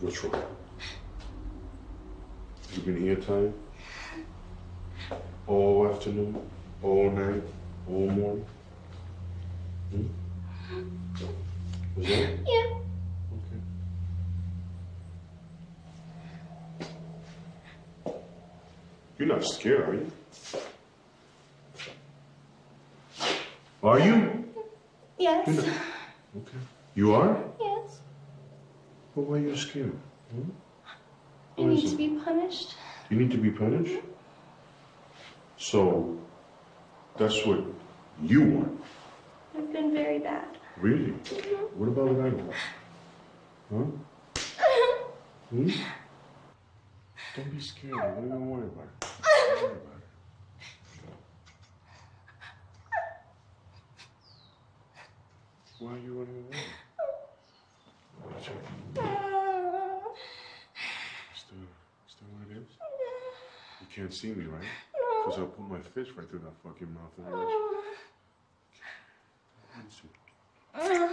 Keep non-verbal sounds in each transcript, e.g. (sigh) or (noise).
What's wrong? You've been here time? All afternoon, all night, all morning? Hmm? Was that? it? Yeah. Okay. You're not scared, are you? Are you? Yes. Okay. You are? Yes. Well, why are you scared? Hmm? I What is need it? to be punished. You need to be punished? So, that's what you want, I've been very bad. really? What about what I want? Huh? (laughs) Hmm? Don't be scared. Don't even worry about it. Don't worry about it. Why are you running away? Let me check. Still, still what it is? You can't see me, right? Because I'll put my fist right through that fucking mouth (sighs) (sighs) (sighs)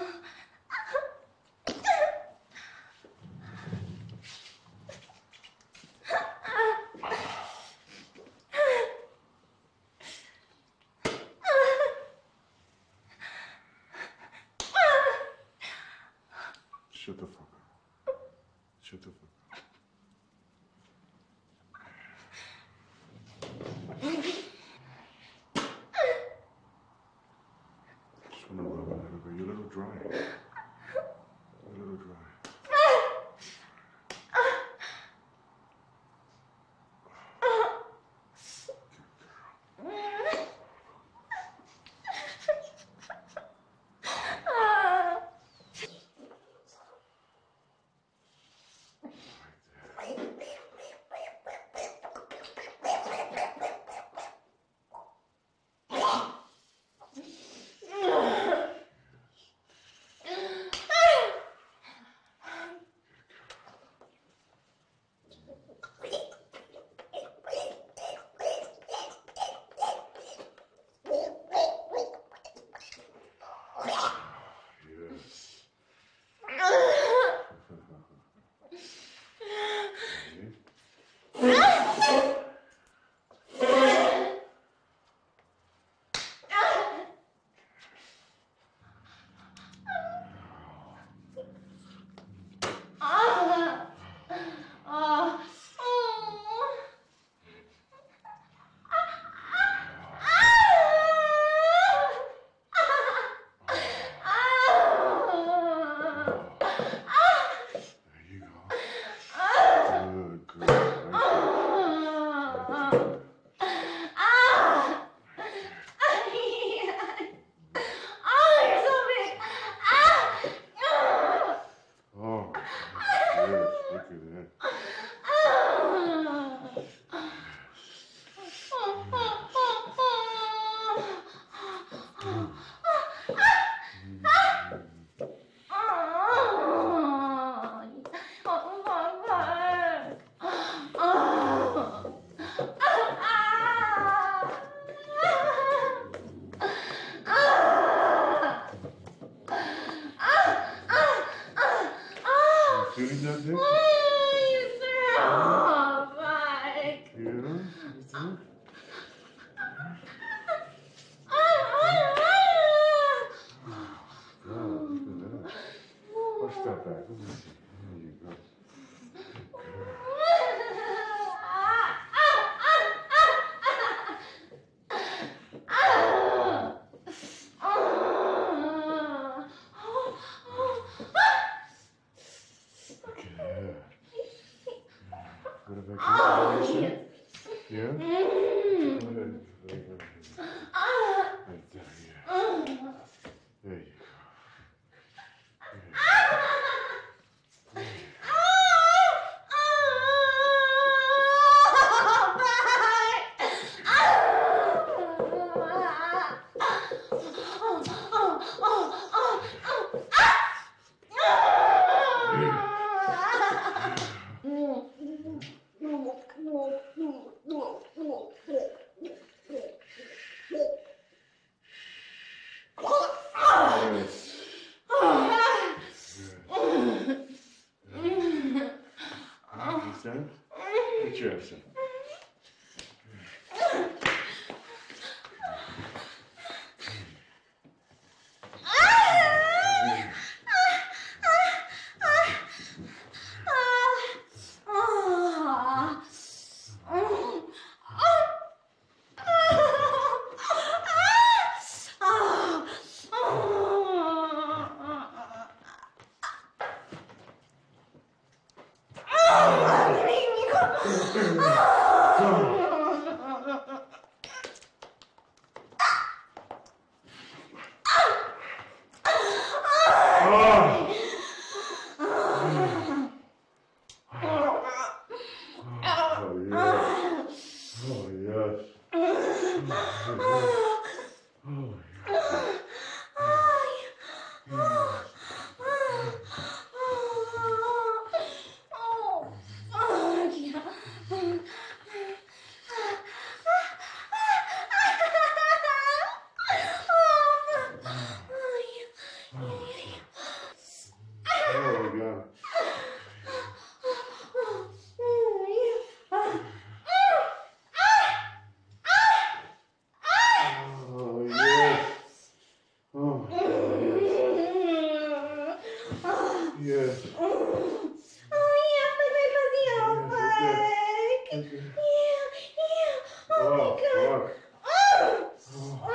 It back in. Yeah? (laughs) Sure, sure. yes. (laughs) Mm, mm, mm. Oh.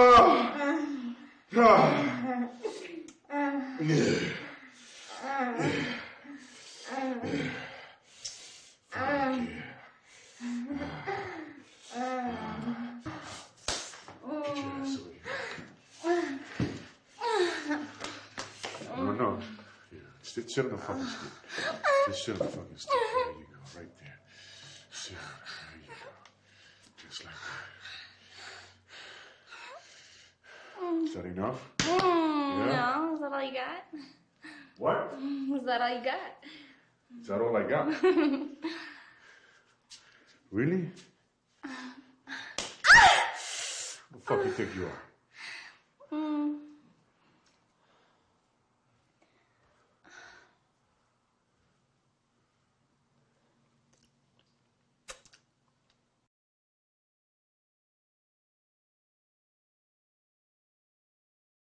Just sit on the fucking stick. Just sit on the fucking stick. There you go, right there. Sit. There you go. Just like that. Is that enough? Mm, yeah? No, is that all you got? What? Mm, is that all you got? Is that all I got? (laughs) really? (laughs) Who the fuck do you think you are?